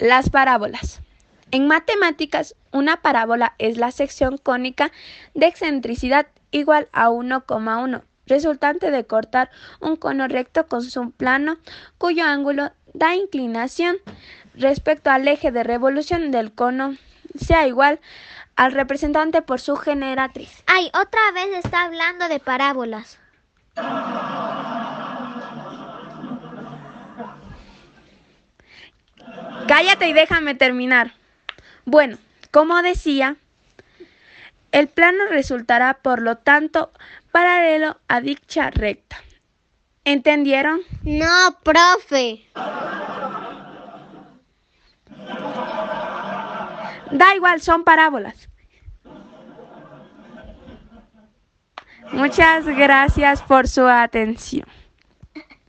Las parábolas. En matemáticas, una parábola es la sección cónica de excentricidad igual a 1,1, resultante de cortar un cono recto con su plano cuyo ángulo da inclinación respecto al eje de revolución del cono sea igual al representante por su generatriz. Ay, otra vez está hablando de parábolas. Cállate y déjame terminar. Bueno, como decía, el plano resultará, por lo tanto, paralelo a dicha recta. ¿Entendieron? No, profe. Da igual, son parábolas. Muchas gracias por su atención.